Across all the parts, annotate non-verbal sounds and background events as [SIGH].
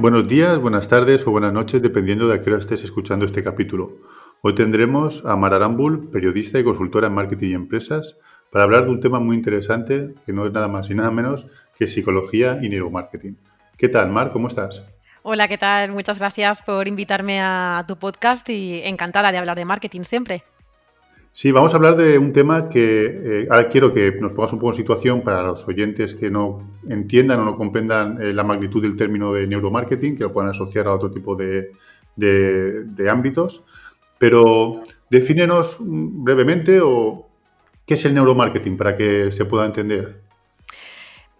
Buenos días, buenas tardes o buenas noches, dependiendo de a qué hora estés escuchando este capítulo. Hoy tendremos a Mar Arambul, periodista y consultora en marketing y empresas, para hablar de un tema muy interesante que no es nada más y nada menos que psicología y neuromarketing. ¿Qué tal, Mar? ¿Cómo estás? Hola, ¿qué tal? Muchas gracias por invitarme a tu podcast y encantada de hablar de marketing siempre. Sí, vamos a hablar de un tema que eh, ahora quiero que nos pongas un poco en situación para los oyentes que no entiendan o no comprendan eh, la magnitud del término de neuromarketing, que lo puedan asociar a otro tipo de, de ámbitos. Pero defínenos brevemente o qué es el neuromarketing para que se pueda entender.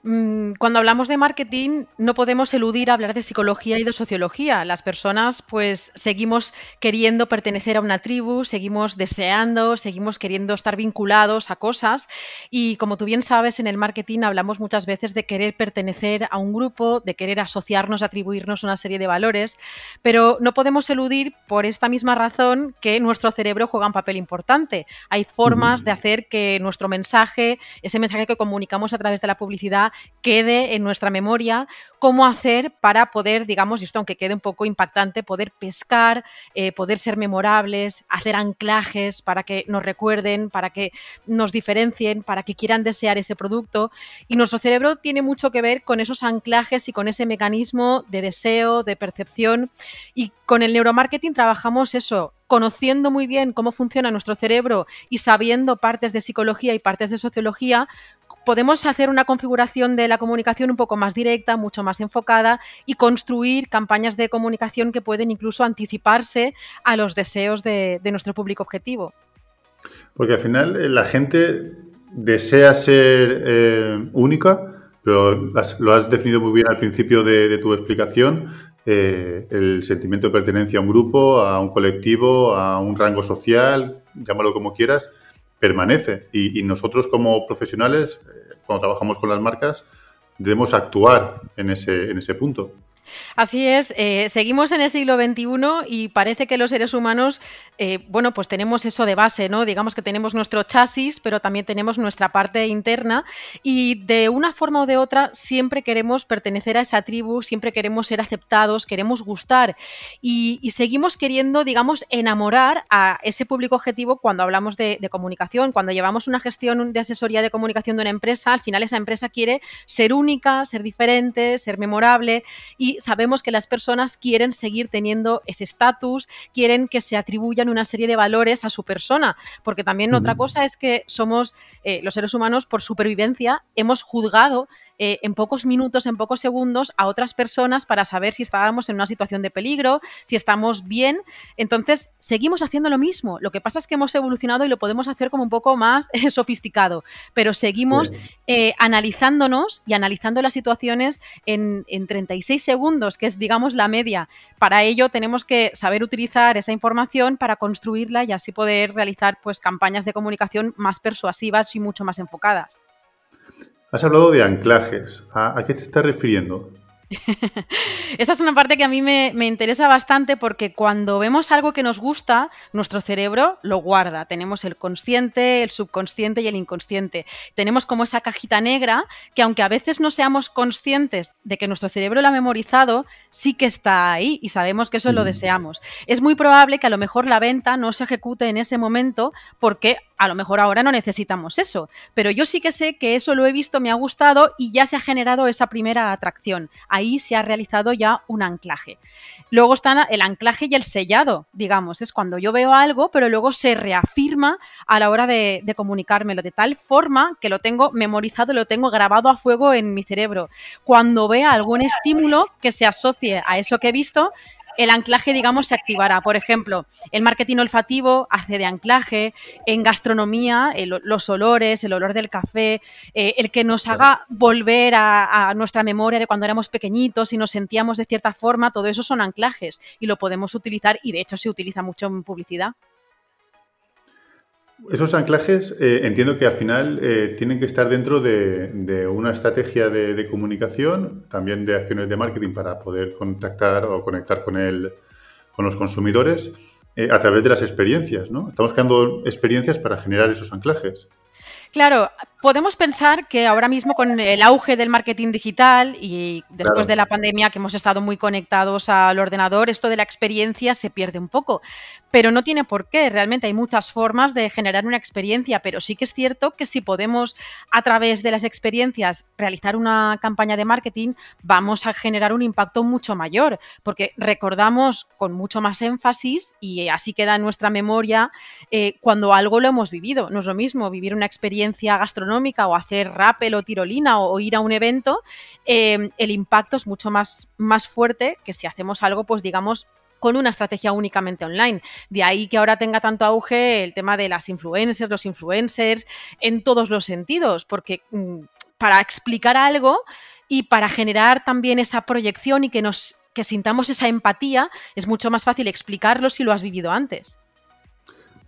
Mm, cuando hablamos de marketing no podemos eludir hablar de psicología y de sociología. Las personas pues seguimos queriendo pertenecer a una tribu, seguimos deseando, seguimos queriendo estar vinculados a cosas y como tú bien sabes en el marketing hablamos muchas veces de querer pertenecer a un grupo, de querer asociarnos, atribuirnos una serie de valores, pero no podemos eludir por esta misma razón que nuestro cerebro juega un papel importante. Hay formas de hacer que nuestro mensaje, ese mensaje que comunicamos a través de la publicidad, quede en nuestra memoria cómo hacer para poder, digamos, esto aunque quede un poco impactante, poder pescar, eh, poder ser memorables, hacer anclajes para que nos recuerden, para que nos diferencien, para que quieran desear ese producto. Y nuestro cerebro tiene mucho que ver con esos anclajes y con ese mecanismo de deseo, de percepción. Y con el neuromarketing trabajamos eso, conociendo muy bien cómo funciona nuestro cerebro y sabiendo partes de psicología y partes de sociología, podemos hacer una configuración de la comunicación un poco más directa, mucho más enfocada y construir campañas de comunicación que pueden incluso anticiparse a los deseos de, nuestro público objetivo. Porque al final eh, la gente desea ser eh, única, pero lo has definido muy bien al principio de, tu explicación, eh, el sentimiento de pertenencia a un grupo, a un colectivo, a un rango social, llámalo como quieras, permanece. Y, nosotros como profesionales, eh, cuando trabajamos con las marcas, debemos actuar en ese, en ese punto. Así es, eh, seguimos en el siglo XXI y parece que los seres humanos, eh, bueno, pues tenemos eso de base, ¿no? Digamos que tenemos nuestro chasis, pero también tenemos nuestra parte interna y de una forma o de otra siempre queremos pertenecer a esa tribu, siempre queremos ser aceptados, queremos gustar y, seguimos queriendo, digamos, enamorar a ese público objetivo cuando hablamos de, de comunicación, cuando llevamos una gestión de asesoría de comunicación de una empresa, al final esa empresa quiere ser única, ser diferente, ser memorable y sabemos que las personas quieren seguir teniendo ese estatus, quieren que se atribuyan una serie de valores a su persona, porque también otra cosa es que somos eh, los seres humanos por supervivencia, hemos juzgado eh, en pocos minutos, en pocos segundos a otras personas para saber si estábamos en una situación de peligro, si estamos bien. Entonces, seguimos haciendo lo mismo. Lo que pasa es que hemos evolucionado y lo podemos hacer como un poco más [LAUGHS] eh, sofisticado, pero seguimos eh, analizándonos y analizando las situaciones en, en 36 segundos, que es, digamos, la media. Para ello tenemos que saber utilizar esa información para construirla y así poder realizar pues, campañas de comunicación más persuasivas y mucho más enfocadas. Has hablado de anclajes. ¿A, qué te estás refiriendo? [LAUGHS] Esta es una parte que a mí me, interesa bastante porque cuando vemos algo que nos gusta, nuestro cerebro lo guarda. Tenemos el consciente, el subconsciente y el inconsciente. Tenemos como esa cajita negra que aunque a veces no seamos conscientes de que nuestro cerebro lo ha memorizado, sí que está ahí y sabemos que eso lo mm. deseamos. Es muy probable que a lo mejor la venta no se ejecute en ese momento porque a lo mejor ahora no necesitamos eso, pero yo sí que sé que eso lo he visto, me ha gustado y ya se ha generado esa primera atracción. Ahí se ha realizado ya un anclaje. Luego están el anclaje y el sellado, digamos, es cuando yo veo algo, pero luego se reafirma a la hora de, de comunicármelo, de tal forma que lo tengo memorizado, lo tengo grabado a fuego en mi cerebro. Cuando vea algún estímulo que se asocie a eso que he visto, el anclaje, digamos, se activará. Por ejemplo, el marketing olfativo hace de anclaje, en gastronomía, los olores, el olor del café, eh, el que nos haga volver a, nuestra memoria de cuando éramos pequeñitos y nos sentíamos de cierta forma, todo eso son anclajes y lo podemos utilizar y de hecho se utiliza mucho en publicidad. Esos anclajes eh, entiendo que al final eh, tienen que estar dentro de, una estrategia de, comunicación, también de acciones de marketing para poder contactar o conectar con, el, con los consumidores eh, a través de las experiencias. ¿no? Estamos creando experiencias para generar esos anclajes. Claro, podemos pensar que ahora mismo con el auge del marketing digital y después de la pandemia que hemos estado muy conectados al ordenador, esto de la experiencia se pierde un poco. Pero no tiene por qué, realmente hay muchas formas de generar una experiencia, pero sí que es cierto que si podemos a través de las experiencias realizar una campaña de marketing, vamos a generar un impacto mucho mayor, porque recordamos con mucho más énfasis y así queda en nuestra memoria eh, cuando algo lo hemos vivido. No es lo mismo vivir una experiencia gastronómica o hacer rappel o tirolina o, ir a un evento, eh, el impacto es mucho más, más fuerte que si hacemos algo, pues digamos, con una estrategia únicamente online. De ahí que ahora tenga tanto auge el tema de las influencers, los influencers, en todos los sentidos, porque mm, para explicar algo y para generar también esa proyección y que nos que sintamos esa empatía, es mucho más fácil explicarlo si lo has vivido antes.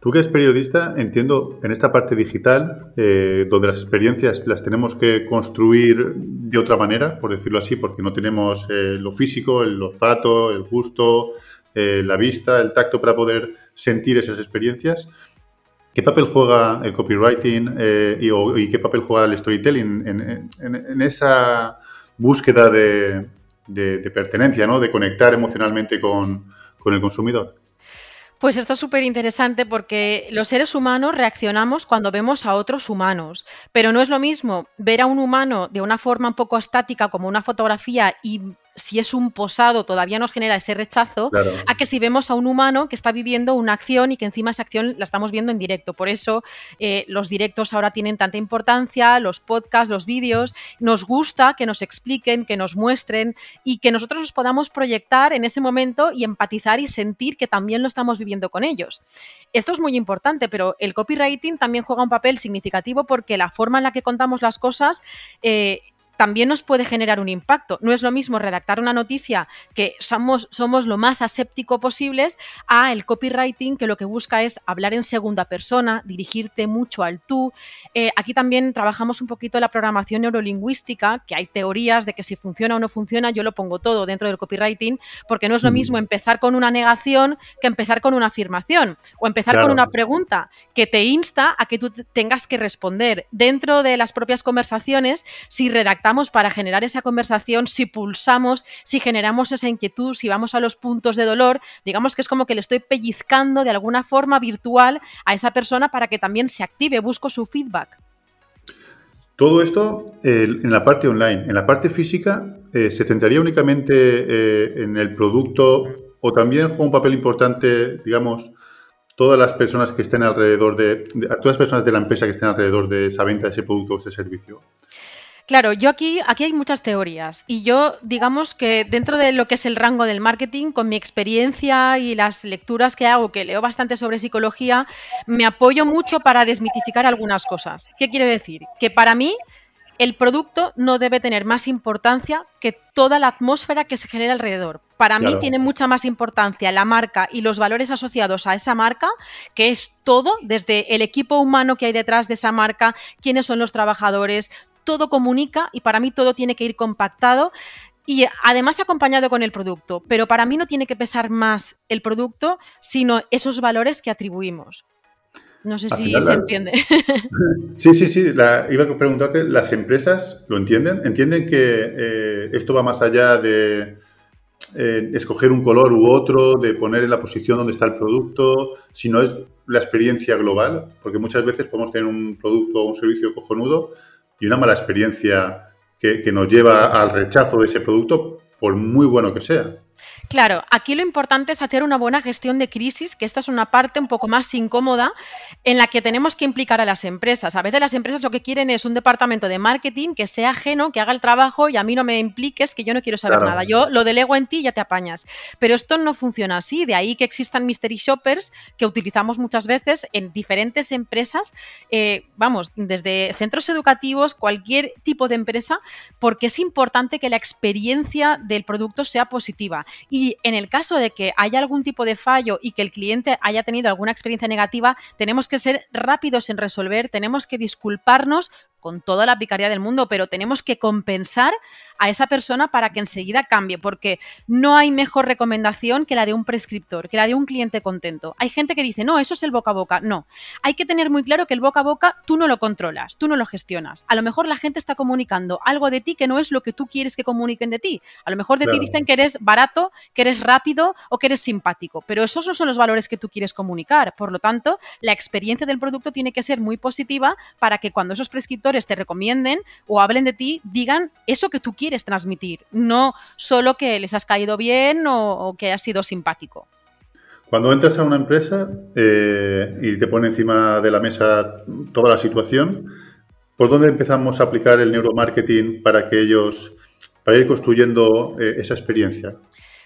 Tú que eres periodista, entiendo en esta parte digital, eh, donde las experiencias las tenemos que construir de otra manera, por decirlo así, porque no tenemos eh, lo físico, el olfato, el gusto, eh, la vista, el tacto para poder sentir esas experiencias. ¿Qué papel juega el copywriting y, qué papel juega el storytelling en, esa búsqueda de, pertenencia, ¿no? de conectar emocionalmente con el consumidor? Pues esto es súper interesante porque los seres humanos reaccionamos cuando vemos a otros humanos, pero no es lo mismo ver a un humano de una forma un poco estática como una fotografía y si es un posado todavía nos genera ese rechazo, a que si vemos a un humano que está viviendo una acción y que encima esa acción la estamos viendo en directo. Por eso eh, los directos ahora tienen tanta importancia, los podcasts, los vídeos, nos gusta que nos expliquen, que nos muestren y que nosotros nos podamos proyectar en ese momento y empatizar y sentir que también lo estamos viviendo con ellos. Esto es muy importante, pero el copywriting también juega un papel significativo porque la forma en la que contamos las cosas eh, también nos puede generar un impacto. No es lo mismo redactar una noticia que somos, somos lo más aséptico posibles a el copywriting que lo que busca es hablar en segunda persona, dirigirte mucho al tú. Eh, aquí también trabajamos un poquito la programación neurolingüística, que hay teorías de que si funciona o no funciona, yo lo pongo todo dentro del copywriting, porque no es lo mm. mismo empezar con una negación que empezar con una afirmación o empezar con una pregunta que te insta a que tú tengas que responder. Dentro de las propias conversaciones, si redactamos para generar esa conversación, si pulsamos, si generamos esa inquietud, si vamos a los puntos de dolor, digamos que es como que le estoy pellizcando de alguna forma virtual a esa persona para que también se active, busco su feedback. Todo esto en la parte online. En la parte física, eh, ¿se centraría únicamente eh, en el producto o también juega un papel importante, digamos, todas las personas que estén alrededor de, de, todas las personas de la empresa que estén alrededor de esa venta de ese producto o ese servicio? Claro, yo aquí, aquí hay muchas teorías y yo digamos que dentro de lo que es el rango del marketing, con mi experiencia y las lecturas que hago, que leo bastante sobre psicología, me apoyo mucho para desmitificar algunas cosas. ¿Qué quiere decir? Que para mí el producto no debe tener más importancia que toda la atmósfera que se genera alrededor. Para mí tiene mucha más importancia la marca y los valores asociados a esa marca, que es todo, desde el equipo humano que hay detrás de esa marca, quiénes son los trabajadores, todo comunica y para mí todo tiene que ir compactado y además acompañado con el producto. Pero para mí no tiene que pesar más el producto, sino esos valores que atribuimos. No sé si se entiende. [LAUGHS] Sí, sí, sí. iba a preguntarte, ¿las empresas lo entienden? ¿Entienden que eh, esto va más allá de eh, escoger un color u otro, de poner en la posición donde está el producto, sino es la experiencia global? Porque muchas veces podemos tener un producto o un servicio cojonudo, y una mala experiencia que, nos lleva al rechazo de ese producto, por muy bueno que sea. Claro, aquí lo importante es hacer una buena gestión de crisis, que esta es una parte un poco más incómoda en la que tenemos que implicar a las empresas. A veces las empresas lo que quieren es un departamento de marketing que sea ajeno, que haga el trabajo y a mí no me impliques, que yo no quiero saber nada. Yo lo delego en ti y ya te apañas. Pero esto no funciona así, de ahí que existan mystery shoppers que utilizamos muchas veces en diferentes empresas, eh, vamos, desde centros educativos, cualquier tipo de empresa, porque es importante que la experiencia del producto sea positiva. Y en el caso de que haya algún tipo de fallo y que el cliente haya tenido alguna experiencia negativa, tenemos que ser rápidos en resolver, tenemos que disculparnos con toda la picardía del mundo, pero tenemos que compensar a esa persona para que enseguida cambie, porque no hay mejor recomendación que la de un prescriptor, que la de un cliente contento. Hay gente que dice, no, eso es el boca a boca. No, hay que tener muy claro que el boca a boca tú no lo controlas, tú no lo gestionas. A lo mejor la gente está comunicando algo de ti que no es lo que tú quieres que comuniquen de ti. A lo mejor de ti dicen que eres barato, que eres rápido o que eres simpático, pero esos no son los valores que tú quieres comunicar. Por lo tanto, la experiencia del producto tiene que ser muy positiva para que cuando esos prescriptores te recomienden o hablen de ti, digan eso que tú quieres transmitir, no solo que les has caído bien o, que has sido simpático. Cuando entras a una empresa eh, y te pone encima de la mesa toda la situación, ¿por dónde empezamos a aplicar el neuromarketing para que ellos, para ir construyendo eh, esa experiencia?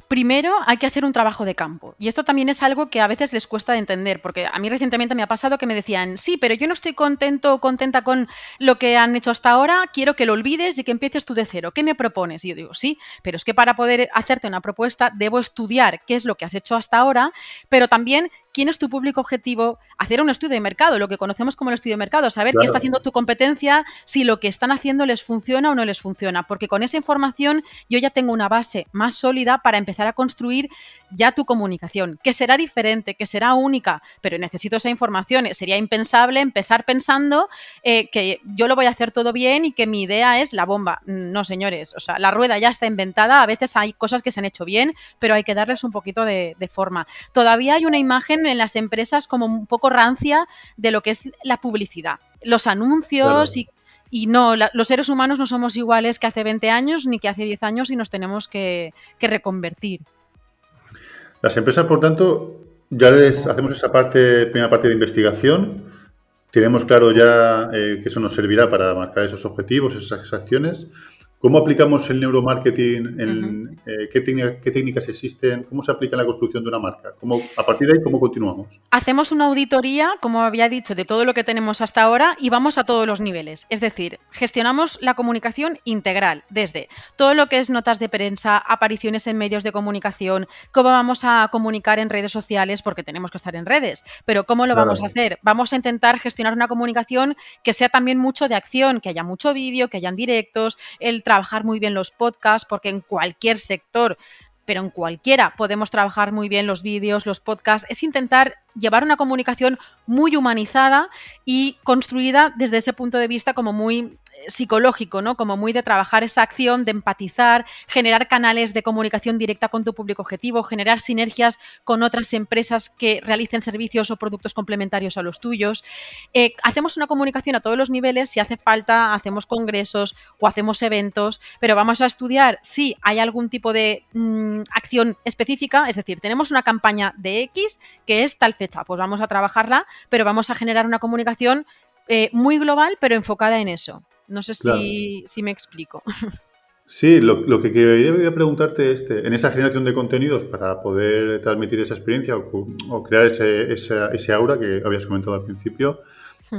Primero hay que hacer un trabajo de campo. Y esto también es algo que a veces les cuesta de entender, porque a mí recientemente me ha pasado que me decían, sí, pero yo no estoy contento o contenta con lo que han hecho hasta ahora, quiero que lo olvides y que empieces tú de cero. ¿Qué me propones? Y yo digo, sí, pero es que para poder hacerte una propuesta debo estudiar qué es lo que has hecho hasta ahora, pero también quién es tu público objetivo, hacer un estudio de mercado, lo que conocemos como el estudio de mercado, saber qué está haciendo tu competencia, si lo que están haciendo les funciona o no les funciona, porque con esa información yo ya tengo una base más sólida para empezar a construir ya tu comunicación, que será diferente, que será única, pero necesito esa información. Sería impensable empezar pensando eh, que yo lo voy a hacer todo bien y que mi idea es la bomba. No, señores, o sea, la rueda ya está inventada, a veces hay cosas que se han hecho bien, pero hay que darles un poquito de, forma. Todavía hay una imagen en las empresas como un poco rancia de lo que es la publicidad. Los anuncios y no, los seres humanos no somos iguales que hace 20 años ni que hace 10 años y nos tenemos que reconvertir. Las empresas, por tanto, ya les hacemos esa parte, primera parte de investigación. Tenemos claro ya eh, que eso nos servirá para marcar esos objetivos, esas acciones. ¿Cómo aplicamos el neuromarketing? En, eh, ¿qué, técnicas existen? ¿Cómo se aplica en la construcción de una marca? ¿Cómo, a partir de ahí, ¿cómo continuamos? Hacemos una auditoría, como había dicho, de todo lo que tenemos hasta ahora y vamos a todos los niveles. Es decir, gestionamos la comunicación integral, desde todo lo que es notas de prensa, apariciones en medios de comunicación, cómo vamos a comunicar en redes sociales, porque tenemos que estar en redes, pero ¿cómo lo vamos a hacer? Vamos a intentar gestionar una comunicación que sea también mucho de acción, que haya mucho vídeo, que hayan directos, el trabajar muy bien los podcasts, porque en cualquier sector pero en cualquiera podemos trabajar muy bien los vídeos, los podcasts, es intentar llevar una comunicación muy humanizada y construida desde ese punto de vista como muy psicológico, ¿no? Como muy de trabajar esa acción, de empatizar, generar canales de comunicación directa con tu público objetivo, generar sinergias con otras empresas que realicen servicios o productos complementarios a los tuyos. Eh, hacemos una comunicación a todos los niveles, si hace falta, hacemos congresos o hacemos eventos, pero vamos a estudiar si hay algún tipo de mm, acción específica, es decir, tenemos una campaña de X que es tal fecha, pues vamos a trabajarla, pero vamos a generar una comunicación eh, muy global, pero enfocada en eso. No sé si, me explico. [LAUGHS] Sí, lo, que quería preguntarte es, este, en esa generación de contenidos para poder transmitir esa experiencia o, crear ese, ese, aura que habías comentado al principio,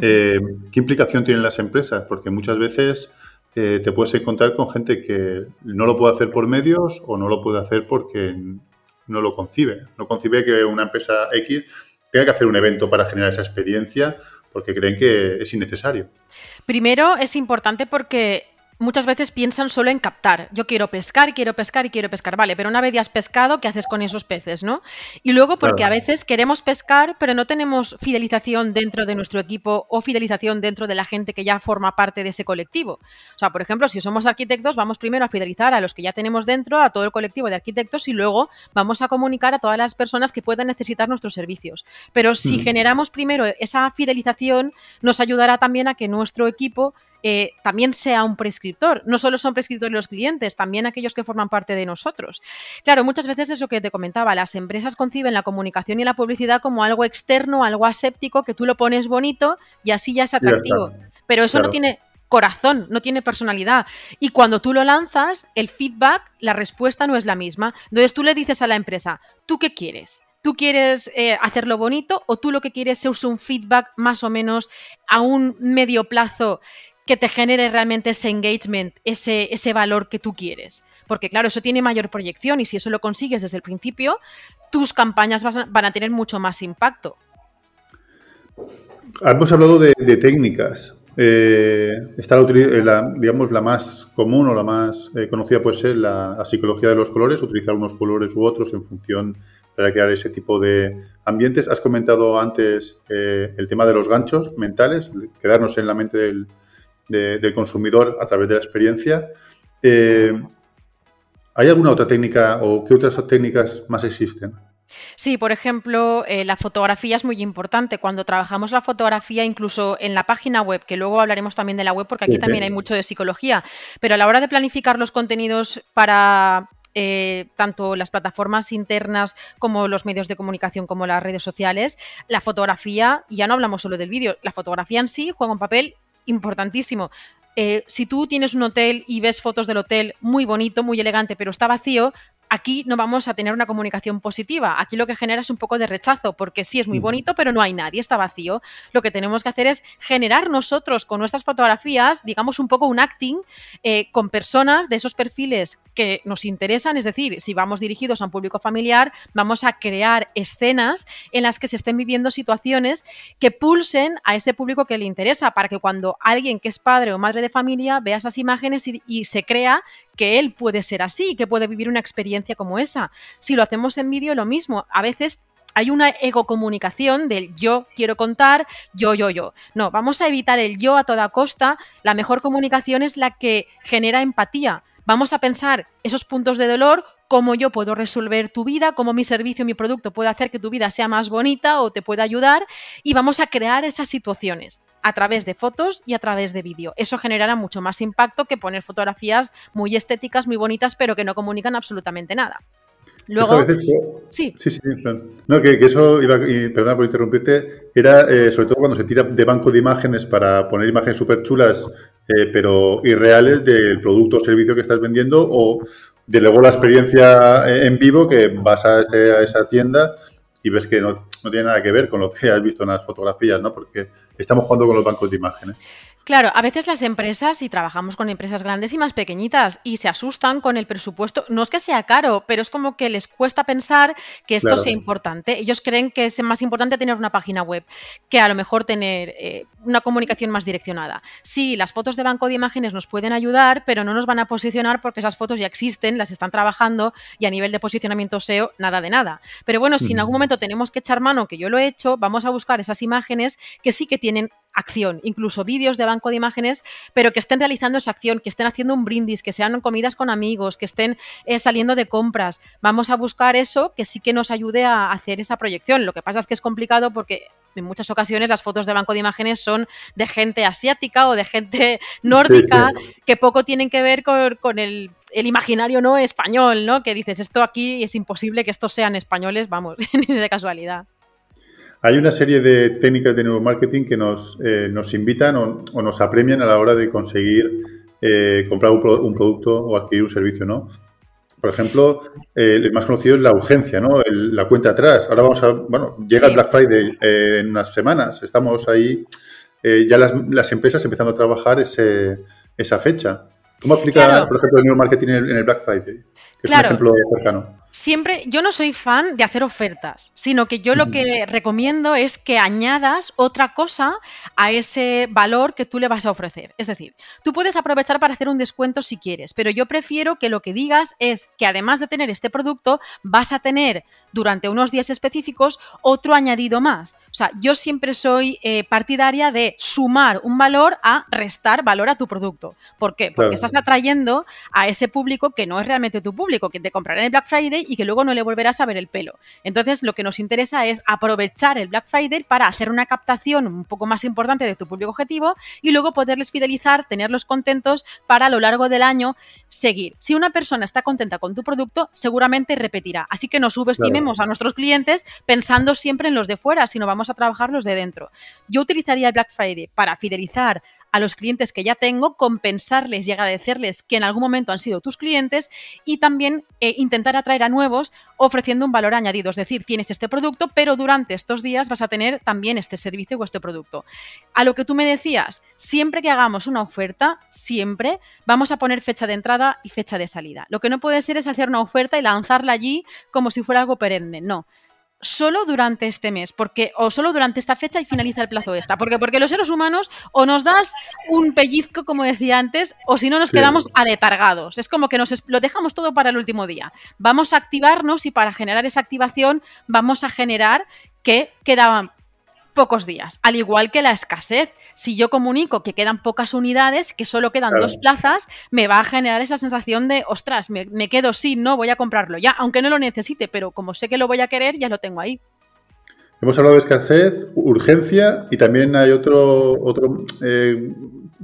eh, ¿qué implicación tienen las empresas? Porque muchas veces eh, te puedes encontrar con gente que no lo puede hacer por medios o no lo puede hacer porque no lo concibe. No concibe que una empresa X tenga que hacer un evento para generar esa experiencia porque creen que es innecesario. Primero es importante porque muchas veces piensan solo en captar. Yo quiero pescar, quiero pescar y quiero pescar. Vale, pero una vez ya has pescado, ¿qué haces con esos peces, no? Y luego porque a veces queremos pescar, pero no tenemos fidelización dentro de nuestro equipo o fidelización dentro de la gente que ya forma parte de ese colectivo. O sea, por ejemplo, si somos arquitectos, vamos primero a fidelizar a los que ya tenemos dentro, a todo el colectivo de arquitectos y luego vamos a comunicar a todas las personas que puedan necesitar nuestros servicios. Pero si mm. generamos primero esa fidelización, nos ayudará también a que nuestro equipo eh, también sea un prescriptor. No solo son prescriptores los clientes, también aquellos que forman parte de nosotros. Claro, muchas veces eso que te comentaba, las empresas conciben la comunicación y la publicidad como algo externo, algo aséptico, que tú lo pones bonito y así ya es atractivo. Pero eso no tiene corazón, no tiene personalidad. Y cuando tú lo lanzas, el feedback, la respuesta no es la misma. Entonces tú le dices a la empresa, ¿tú qué quieres? ¿Tú quieres eh, hacerlo bonito o tú lo que quieres es un feedback más o menos a un medio plazo que te genere realmente ese engagement, ese, ese valor que tú quieres. porque claro, eso tiene mayor proyección y si eso lo consigues desde el principio, tus campañas van a tener mucho más impacto. Hemos hablado de, técnicas. Eh, está eh, la, digamos, la más común o la más eh, conocida puede ser la, psicología de los colores, utilizar unos colores u otros en función para crear ese tipo de ambientes. Has comentado antes el tema de los ganchos mentales, quedarnos en la mente del, del consumidor a través de la experiencia. ¿Hay alguna otra técnica o qué otras técnicas más existen? Sí, por ejemplo, eh, la fotografía es muy importante. Cuando trabajamos la fotografía, incluso en la página web, que luego hablaremos también de la web, porque aquí también hay mucho de psicología, pero a la hora de planificar los contenidos para eh, tanto las plataformas internas como los medios de comunicación como las redes sociales, la fotografía, ya no hablamos solo del vídeo, la fotografía en sí juega un papel importantísimo. Eh, si tú tienes un hotel y ves fotos del hotel muy bonito, muy elegante, pero está vacío, aquí no vamos a tener una comunicación positiva. Aquí lo que genera es un poco de rechazo, porque sí es muy bonito, pero no hay nadie, está vacío. Lo que tenemos que hacer es generar nosotros con nuestras fotografías, digamos, un poco un acting eh, con personas de esos perfiles que nos interesan, es decir, si vamos dirigidos a un público familiar, vamos a crear escenas en las que se estén viviendo situaciones que pulsen a ese público que le interesa, para que cuando alguien que es padre o madre de familia vea esas imágenes y se crea que él puede ser así, que puede vivir una experiencia como esa. Si lo hacemos en vídeo, lo mismo. A veces hay una egocomunicación del yo quiero contar, yo, yo, yo. No, vamos a evitar el yo a toda costa. La mejor comunicación es la que genera empatía. Vamos a pensar esos puntos de dolor, cómo yo puedo resolver tu vida, cómo mi servicio, mi producto puede hacer que tu vida sea más bonita o te pueda ayudar y vamos a crear esas situaciones a través de fotos y a través de vídeo. Eso generará mucho más impacto que poner fotografías muy estéticas, muy bonitas, pero que no comunican absolutamente nada. Luego, sí. Sí, sí, No, que, eso, iba, y, perdona por interrumpirte, era eh, sobre todo cuando se tira de banco de imágenes para poner imágenes súper chulas, eh, pero irreales del producto o servicio que estás vendiendo, o de luego la experiencia eh, en vivo que vas a, esa tienda y ves que no, no, tiene nada que ver con lo que has visto en las fotografías, ¿no? Porque estamos jugando con los bancos de imágenes. Claro, a veces las empresas, y trabajamos con empresas grandes y más pequeñitas, y se asustan con el presupuesto. No es que sea caro, pero es como que les cuesta pensar que esto sea importante. Ellos creen que es más importante tener una página web que a lo mejor tener eh, una comunicación más direccionada. Sí, las fotos de banco de imágenes nos pueden ayudar, pero no nos van a posicionar porque esas fotos ya existen, las están trabajando y a nivel de posicionamiento SEO, nada de nada. Pero bueno, si en algún momento tenemos que echar mano, que yo lo he hecho, vamos a buscar esas imágenes que sí que tienen acción, incluso vídeos de banco de imágenes, pero que estén realizando esa acción, que estén haciendo un brindis, que sean comidas con amigos, que estén eh, saliendo de compras. Vamos a buscar eso que sí que nos ayude a hacer esa proyección. Lo que pasa es que es complicado porque en muchas ocasiones las fotos de banco de imágenes son de gente asiática o de gente nórdica que poco tienen que ver con, el, el, imaginario no español, ¿no? Que dices, esto aquí es imposible que estos sean españoles, vamos, [LAUGHS] ni de casualidad. Hay una serie de técnicas de neuromarketing que nos, eh, nos invitan o, nos apremian a la hora de conseguir eh, comprar un, producto o adquirir un servicio, ¿no? Por ejemplo, eh, el más conocido es la urgencia, ¿no? la cuenta atrás. Ahora vamos a, bueno, llega el Black Friday en unas semanas. Estamos ahí, ya las, las, empresas empezando a trabajar ese, esa fecha. ¿Cómo aplica, por ejemplo, el neuromarketing en el Black Friday? Que es un ejemplo cercano siempre, yo no soy fan de hacer ofertas, sino que yo lo que recomiendo es que añadas otra cosa a ese valor que tú le vas a ofrecer. Es decir, tú puedes aprovechar para hacer un descuento si quieres, pero yo prefiero que lo que digas es que además de tener este producto, vas a tener durante unos días específicos otro añadido más. O sea, yo siempre soy eh, partidaria de sumar un valor a restar valor a tu producto. ¿Por qué? Porque estás atrayendo a ese público que no es realmente tu público, que te comprará en el Black Friday y que luego no le volverás a ver el pelo. Entonces, lo que nos interesa es aprovechar el Black Friday para hacer una captación un poco más importante de tu público objetivo y luego poderles fidelizar, tenerlos contentos para a lo largo del año seguir. Si una persona está contenta con tu producto, seguramente repetirá. Así que no subestimemos a nuestros clientes pensando siempre en los de fuera, sino vamos a trabajar los de dentro. Yo utilizaría el Black Friday para fidelizar a los clientes que ya tengo, compensarles y agradecerles que en algún momento han sido tus clientes y también eh, intentar atraer a nuevos ofreciendo un valor añadido. Es decir, tienes este producto, pero durante estos días vas a tener también este servicio o este producto. A lo que tú me decías, siempre que hagamos una oferta, siempre vamos a poner fecha de entrada y fecha de salida. Lo que no puede ser es hacer una oferta y lanzarla allí como si fuera algo perenne. No solo durante este mes, porque o solo durante esta fecha y finaliza el plazo de esta, porque porque los seres humanos o nos das un pellizco como decía antes, o si no nos quedamos aletargados. Es como que nos lo dejamos todo para el último día. Vamos a activarnos y para generar esa activación vamos a generar que quedaban pocos días. Al igual que la escasez, si yo comunico que quedan pocas unidades, que solo quedan dos plazas, me va a generar esa sensación de, ostras, me, quedo sin, no, voy a comprarlo ya, aunque no lo necesite, pero como sé que lo voy a querer, ya lo tengo ahí. Hemos hablado de escasez, urgencia y también hay otro, otro eh,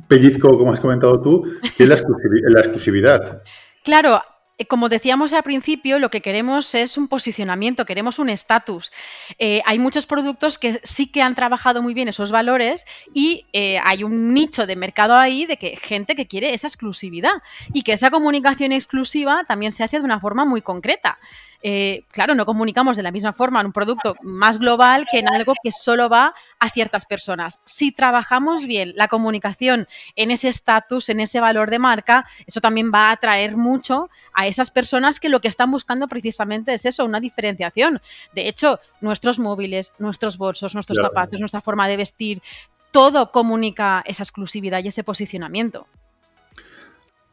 pellizco, como has comentado tú, que es la exclusividad. Claro, como decíamos al principio, lo que queremos es un posicionamiento, queremos un estatus. Eh, hay muchos productos que sí que han trabajado muy bien esos valores y eh, hay un nicho de mercado ahí de que gente que quiere esa exclusividad y que esa comunicación exclusiva también se hace de una forma muy concreta. Eh, claro, no comunicamos de la misma forma en un producto más global que en algo que solo va a ciertas personas. Si trabajamos bien la comunicación en ese estatus, en ese valor de marca, eso también va a atraer mucho a esas personas que lo que están buscando precisamente es eso, una diferenciación. De hecho, nuestros móviles, nuestros bolsos, nuestros zapatos, nuestra forma de vestir, todo comunica esa exclusividad y ese posicionamiento.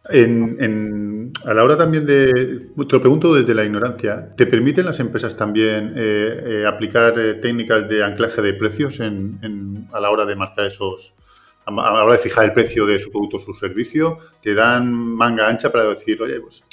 En, a la hora también de, te lo pregunto desde la ignorancia, ¿te permiten las empresas también eh, eh, aplicar eh, técnicas de anclaje de precios en, a la hora de marcar esos, a, la hora de fijar el precio de su producto o su servicio? ¿Te dan manga ancha para decir, oye, pues,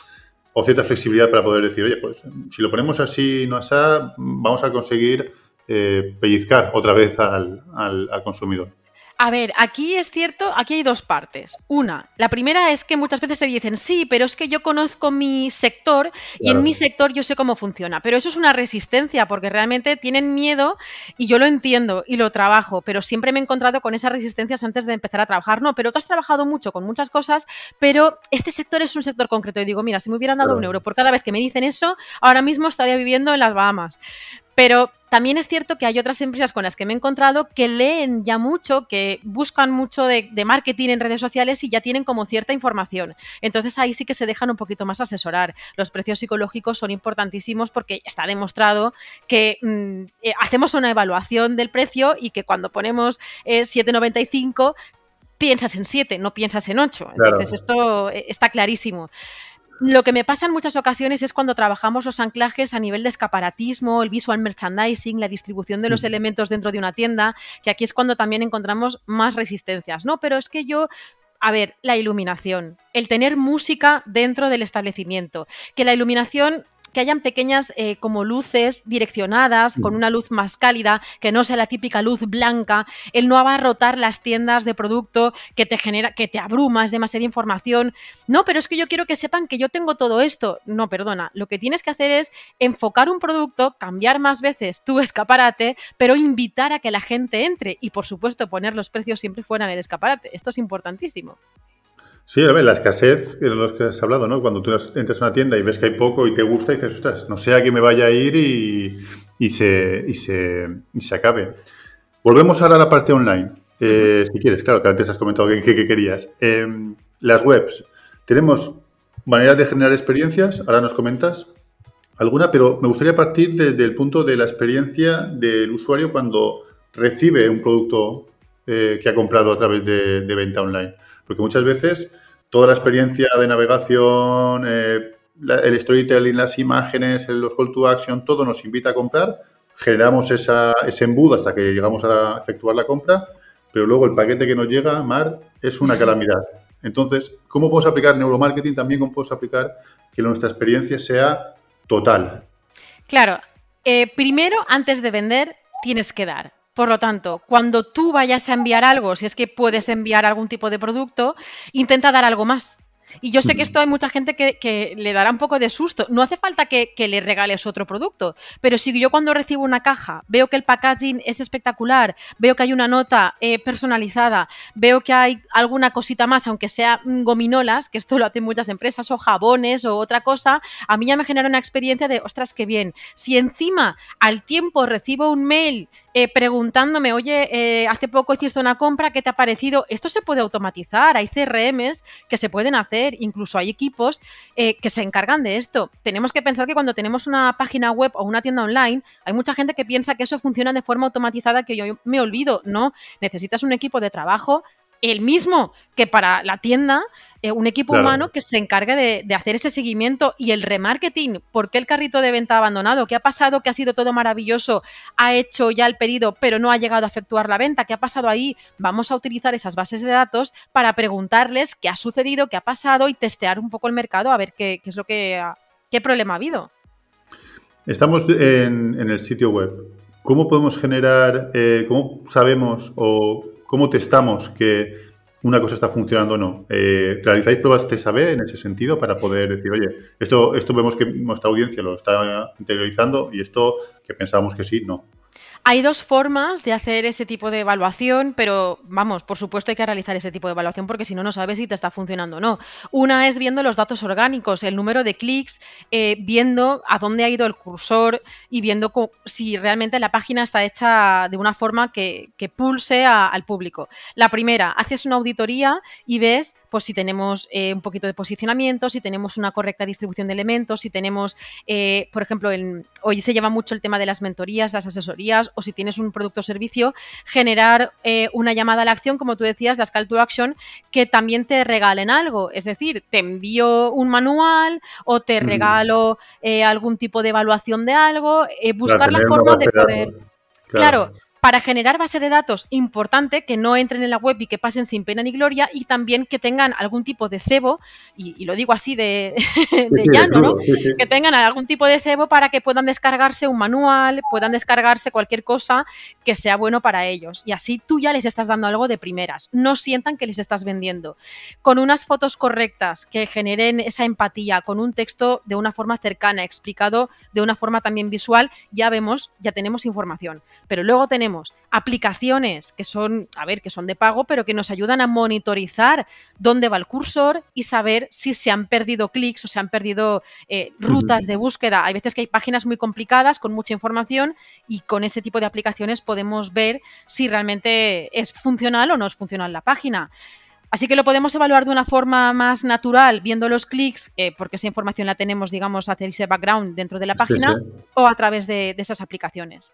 o cierta flexibilidad para poder decir, oye, pues si lo ponemos así, no así, vamos a conseguir pellizcar otra vez al, al consumidor? A ver, aquí es cierto, aquí hay dos partes. Una, la primera es que muchas veces te dicen, sí, pero es que yo conozco mi sector y en mi sector yo sé cómo funciona. Pero eso es una resistencia porque realmente tienen miedo y yo lo entiendo y lo trabajo, pero siempre me he encontrado con esas resistencias antes de empezar a trabajar. No, pero tú has trabajado mucho con muchas cosas, pero este sector es un sector concreto. Y digo, mira, si me hubieran dado un euro por cada vez que me dicen eso, ahora mismo estaría viviendo en las Bahamas. Pero también es cierto que hay otras empresas con las que me he encontrado que leen ya mucho, que buscan mucho de, marketing en redes sociales y ya tienen como cierta información. Entonces ahí sí que se dejan un poquito más asesorar. Los precios psicológicos son importantísimos porque está demostrado que mm, eh, hacemos una evaluación del precio y que cuando ponemos 7,95 eh, piensas en 7, no piensas en 8. Entonces esto eh, está clarísimo. Lo que me pasa en muchas ocasiones es cuando trabajamos los anclajes a nivel de escaparatismo, el visual merchandising, la distribución de los elementos dentro de una tienda, que aquí es cuando también encontramos más resistencias, ¿no? Pero es que yo a ver, la iluminación, el tener música dentro del establecimiento, que la iluminación que hayan pequeñas eh, como luces direccionadas con una luz más cálida, que no sea la típica luz blanca, el no abarrotar las tiendas de producto que te genera, que te abruma, es demasiada información. No, pero es que yo quiero que sepan que yo tengo todo esto. No, perdona, lo que tienes que hacer es enfocar un producto, cambiar más veces tu escaparate, pero invitar a que la gente entre y por supuesto poner los precios siempre fuera en el escaparate. Esto es importantísimo. Sí, a ver, la escasez, de los que has hablado, ¿no? Cuando tú entras a una tienda y ves que hay poco y te gusta, y dices, ostras, no sé a quién me vaya a ir y, se, y, se, se acabe. Volvemos ahora a la parte online. Eh, si quieres, claro, que antes has comentado que, querías. Em, las webs. Tenemos maneras de generar experiencias, ahora nos comentas alguna, pero me gustaría partir desde el punto de la experiencia del usuario cuando recibe un producto eh, que ha comprado a través de venta online. Porque muchas veces toda la experiencia de navegación, eh, el storytelling, las imágenes, los call to action, todo nos invita a comprar, generamos esa, ese embudo hasta que llegamos a efectuar la compra, pero luego el paquete que nos llega, Mar, es una calamidad. Entonces, ¿cómo podemos aplicar neuromarketing? También cómo podemos aplicar que nuestra experiencia sea total. Claro, eh, primero, antes de vender, tienes que dar. Por lo tanto, cuando tú vayas a enviar algo, si es que puedes enviar algún tipo de producto, intenta dar algo más. Y yo sé que esto hay mucha gente que, le dará un poco de susto. No hace falta que, le regales otro producto, pero si yo cuando recibo una caja veo que el packaging es espectacular, veo que hay una nota eh, personalizada, veo que hay alguna cosita más, aunque sea gominolas, que esto lo hacen muchas empresas, o jabones o otra cosa, a mí ya me genera una experiencia de, ostras, qué bien. Si encima al tiempo recibo un mail eh, preguntándome, oye, eh, hace poco hiciste una compra, ¿qué te ha parecido? Esto se puede automatizar, hay CRMs que se pueden hacer, incluso hay equipos eh, que se encargan de esto. Tenemos que pensar que cuando tenemos una página web o una tienda online, hay mucha gente que piensa que eso funciona de forma automatizada que yo me olvido. No, necesitas un equipo de trabajo el mismo que para la tienda, eh, un equipo humano que se encargue de, hacer ese seguimiento y el remarketing. ¿Por qué el carrito de venta abandonado? ¿Qué ha pasado? ¿Que ha sido todo maravilloso? ¿Ha hecho ya el pedido pero no ha llegado a efectuar la venta? ¿Qué ha pasado ahí? Vamos a utilizar esas bases de datos para preguntarles qué ha sucedido, qué ha pasado y testear un poco el mercado a ver qué, es lo que qué problema ha habido. Estamos en, el sitio web. ¿Cómo podemos generar, eh, cómo sabemos o cómo testamos que una cosa está funcionando o no. Eh, ¿Realizáis pruebas TSAB en ese sentido para poder decir, oye, esto, esto vemos que nuestra audiencia lo está interiorizando y esto que pensábamos que sí, no? Hay dos formas de hacer ese tipo de evaluación, pero vamos, por supuesto hay que realizar ese tipo de evaluación porque si no, no sabes si te está funcionando o no. Una es viendo los datos orgánicos, el número de clics, eh, viendo a dónde ha ido el cursor y viendo si realmente la página está hecha de una forma que, pulse al público. La primera, haces una auditoría y ves pues si tenemos eh, un poquito de posicionamiento, si tenemos una correcta distribución de elementos, si tenemos, eh, por ejemplo, hoy se lleva mucho el tema de las mentorías, las asesorías, o si tienes un producto o servicio, generar eh, una llamada a la acción, como tú decías, las call to action, que también te regalen algo. Es decir, te envío un manual o te regalo algún tipo de evaluación de algo, buscar la forma de poder... claro para generar base de datos importante que no entren en la web y que pasen sin pena ni gloria y también que tengan algún tipo de cebo, y, lo digo así de, llano, ¿no? que tengan algún tipo de cebo para que puedan descargarse un manual, puedan descargarse cualquier cosa que sea bueno para ellos. Y así tú ya les estás dando algo de primeras, no sientan que les estás vendiendo. Con unas fotos correctas que generen esa empatía, con un texto de una forma cercana, explicado de una forma también visual, ya vemos, ya tenemos información. Pero luego tenemos aplicaciones que son, a ver, que son de pago, pero que nos ayudan a monitorizar dónde va el cursor y saber si se han perdido clics o se han perdido eh, rutas de búsqueda. Hay veces que hay páginas muy complicadas con mucha información y con ese tipo de aplicaciones podemos ver si realmente es funcional o no es funcional la página. Así que lo podemos evaluar de una forma más natural, viendo los clics, eh, porque esa información la tenemos, digamos, hacer ese background dentro de la página, o a través de esas aplicaciones.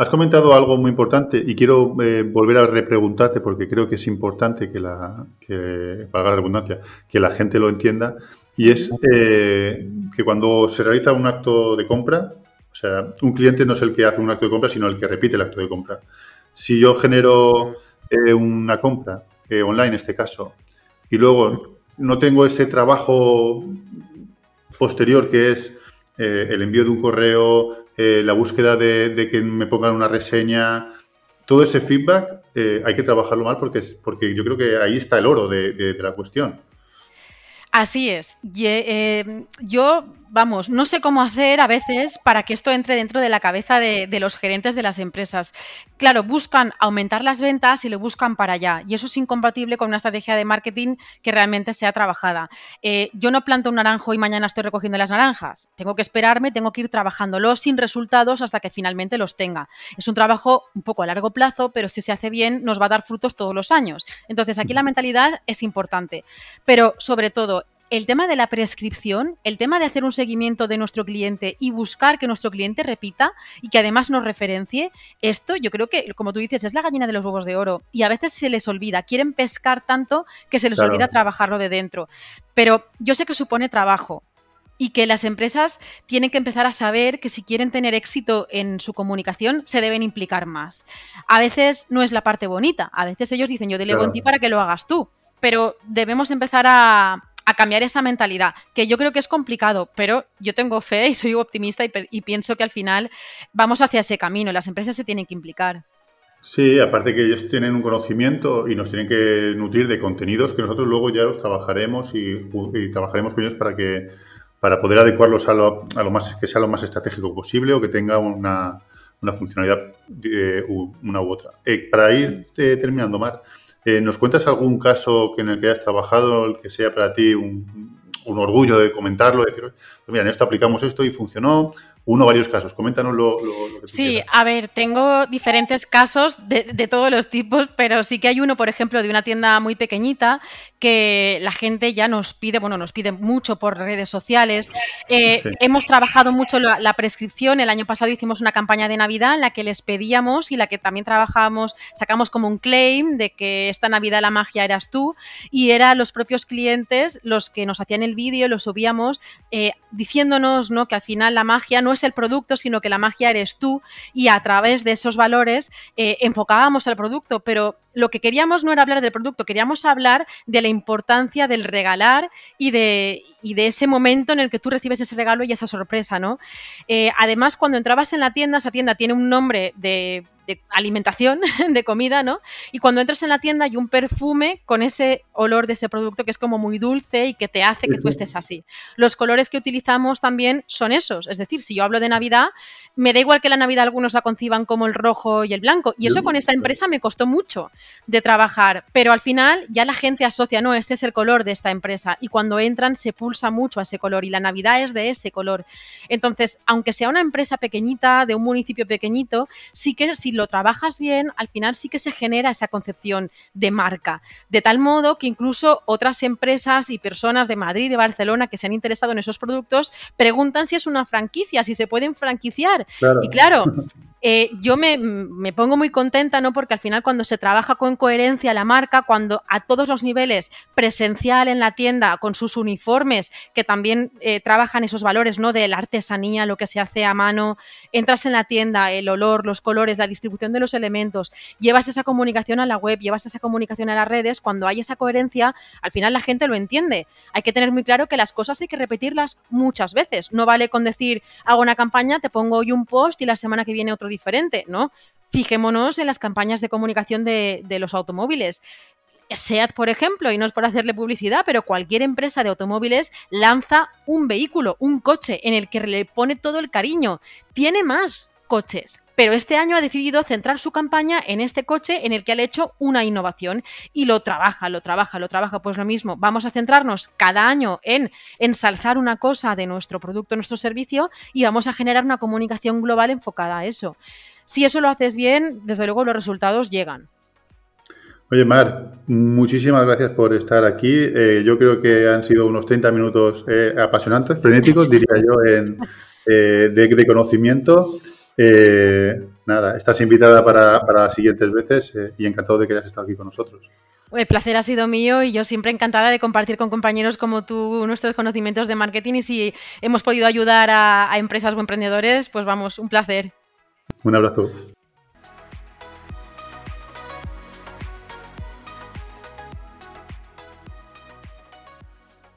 Has comentado algo muy importante y quiero eh, volver a repreguntarte porque creo que es importante que la, que, valga la redundancia, que la gente lo entienda y es eh, que cuando se realiza un acto de compra, o sea, un cliente no es el que hace un acto de compra, sino el que repite el acto de compra. Si yo genero eh, una compra, online en este caso, y luego no tengo ese trabajo posterior que es el envío de un correo, eh, la búsqueda de, que me pongan una reseña, todo ese feedback eh, hay que trabajarlo mal porque, porque yo creo que ahí está el oro de la cuestión. Así es. Eh, yo, vamos, no sé cómo hacer a veces para que esto entre dentro de la cabeza de, los gerentes de las empresas. Claro, buscan aumentar las ventas y lo buscan para allá. Y eso es incompatible con una estrategia de marketing que realmente sea trabajada. Eh, yo no planto un naranjo y mañana estoy recogiendo las naranjas. Tengo que esperarme, tengo que ir trabajándolo sin resultados hasta que finalmente los tenga. Es un trabajo un poco a largo plazo, pero si se hace bien nos va a dar frutos todos los años. Entonces aquí la mentalidad es importante. Pero sobre todo, el tema de la prescripción, el tema de hacer un seguimiento de nuestro cliente y buscar que nuestro cliente repita y que además nos referencie, esto yo creo que, como tú dices, es la gallina de los huevos de oro y a veces se les olvida, quieren pescar tanto que se les olvida trabajarlo de dentro. Pero yo sé que supone trabajo, y que las empresas tienen que empezar a saber que si quieren tener éxito en su comunicación se deben implicar más. A veces no es la parte bonita, a veces ellos dicen yo delego en ti para que lo hagas tú, pero debemos empezar a, a cambiar esa mentalidad, que yo creo que es complicado, pero yo tengo fe y soy optimista y, pienso que al final vamos hacia ese camino, las empresas se tienen que implicar. Sí, aparte que ellos tienen un conocimiento y nos tienen que nutrir de contenidos que nosotros luego ya los trabajaremos y, trabajaremos con ellos para que para poder adecuarlos a lo, a lo, más que sea lo más estratégico posible o que tenga una, una funcionalidad eh, una u otra. Eh, para ir eh, terminando, Mar, ¿nos cuentas algún caso en el que hayas trabajado, el que sea para ti un, un orgullo de comentarlo, decir, pues mira, en esto aplicamos esto y funcionó, uno o varios casos. Coméntanos lo, que tú Sí, a ver, tengo diferentes casos de, de, todos los tipos, pero sí que hay uno, por ejemplo, de una tienda muy pequeñita que la gente ya nos pide, bueno, nos pide mucho por redes sociales. Eh, hemos trabajado mucho la, prescripción. El año pasado hicimos una campaña de Navidad en la que les pedíamos y la que también trabajamos, sacamos como un claim de que esta Navidad la magia eras tú y eran los propios clientes los que nos hacían el vídeo, lo subíamos eh, diciéndonos ¿no? que al final la magia no es el producto, sino que la magia eres tú y a través de esos valores eh, enfocábamos el producto, pero lo que queríamos no era hablar del producto, queríamos hablar de la importancia del regalar y de, y de ese momento en el que tú recibes ese regalo y esa sorpresa, ¿no? Eh, además, cuando entrabas en la tienda, esa tienda tiene un nombre de de alimentación, [LAUGHS] de comida, ¿no? Y cuando entras en la tienda hay un perfume con ese olor de ese producto que es como muy dulce y que te hace que tú estés así. Los colores que utilizamos también son esos, es decir, si yo hablo de Navidad, me da igual que la Navidad algunos la conciban como el rojo y el blanco, y eso con esta empresa me costó mucho de trabajar, pero al final ya la gente asocia, no, este es el color de esta empresa, y cuando entran se pulsa mucho a ese color, y la Navidad es de ese color. Entonces, aunque sea una empresa pequeñita, de un municipio pequeñito, sí que si lo trabajas bien, al final sí que se genera esa concepción de marca. De tal modo que incluso otras empresas y personas de Madrid y de Barcelona que se han interesado en esos productos preguntan si es una franquicia, si se pueden franquiciar. Y claro, [LAUGHS] eh, yo me, pongo muy contenta, ¿no? Porque al final cuando se trabaja con coherencia la marca, cuando a todos los niveles, presencial en la tienda, con sus uniformes, que también eh, trabajan esos valores, ¿no? De la artesanía, lo que se hace a mano, entras en la tienda, el olor, los colores, la distribución de los elementos, llevas esa comunicación a la web, llevas esa comunicación a las redes, cuando hay esa coherencia, al final la gente lo entiende. Hay que tener muy claro que las cosas hay que repetirlas muchas veces. No vale con decir, hago una campaña, te pongo hoy un post y la semana que viene otro diferente, ¿no? Fijémonos en las campañas de comunicación de, los automóviles. SEAT, por ejemplo, y no es por hacerle publicidad, pero cualquier empresa de automóviles lanza un vehículo, un coche, en el que le pone todo el cariño. Tiene más coches, pero este año ha decidido centrar su campaña en este coche en el que ha hecho una innovación y lo trabaja, lo trabaja, lo trabaja. Pues lo mismo, vamos a centrarnos cada año en ensalzar una cosa de nuestro producto, nuestro servicio y vamos a generar una comunicación global enfocada a eso. Si eso lo haces bien, desde luego los resultados llegan. Oye, Mar, muchísimas gracias por estar aquí. Eh, yo creo que han sido unos 30 minutos eh, apasionantes, frenéticos, diría yo, en, eh, de, conocimiento. Nada, estás invitada para, para siguientes veces y encantado de que hayas estado aquí con nosotros. El placer ha sido mío y yo siempre encantada de compartir con compañeros como tú nuestros conocimientos de marketing y si hemos podido ayudar a, a empresas o emprendedores, pues vamos, un placer. Un abrazo.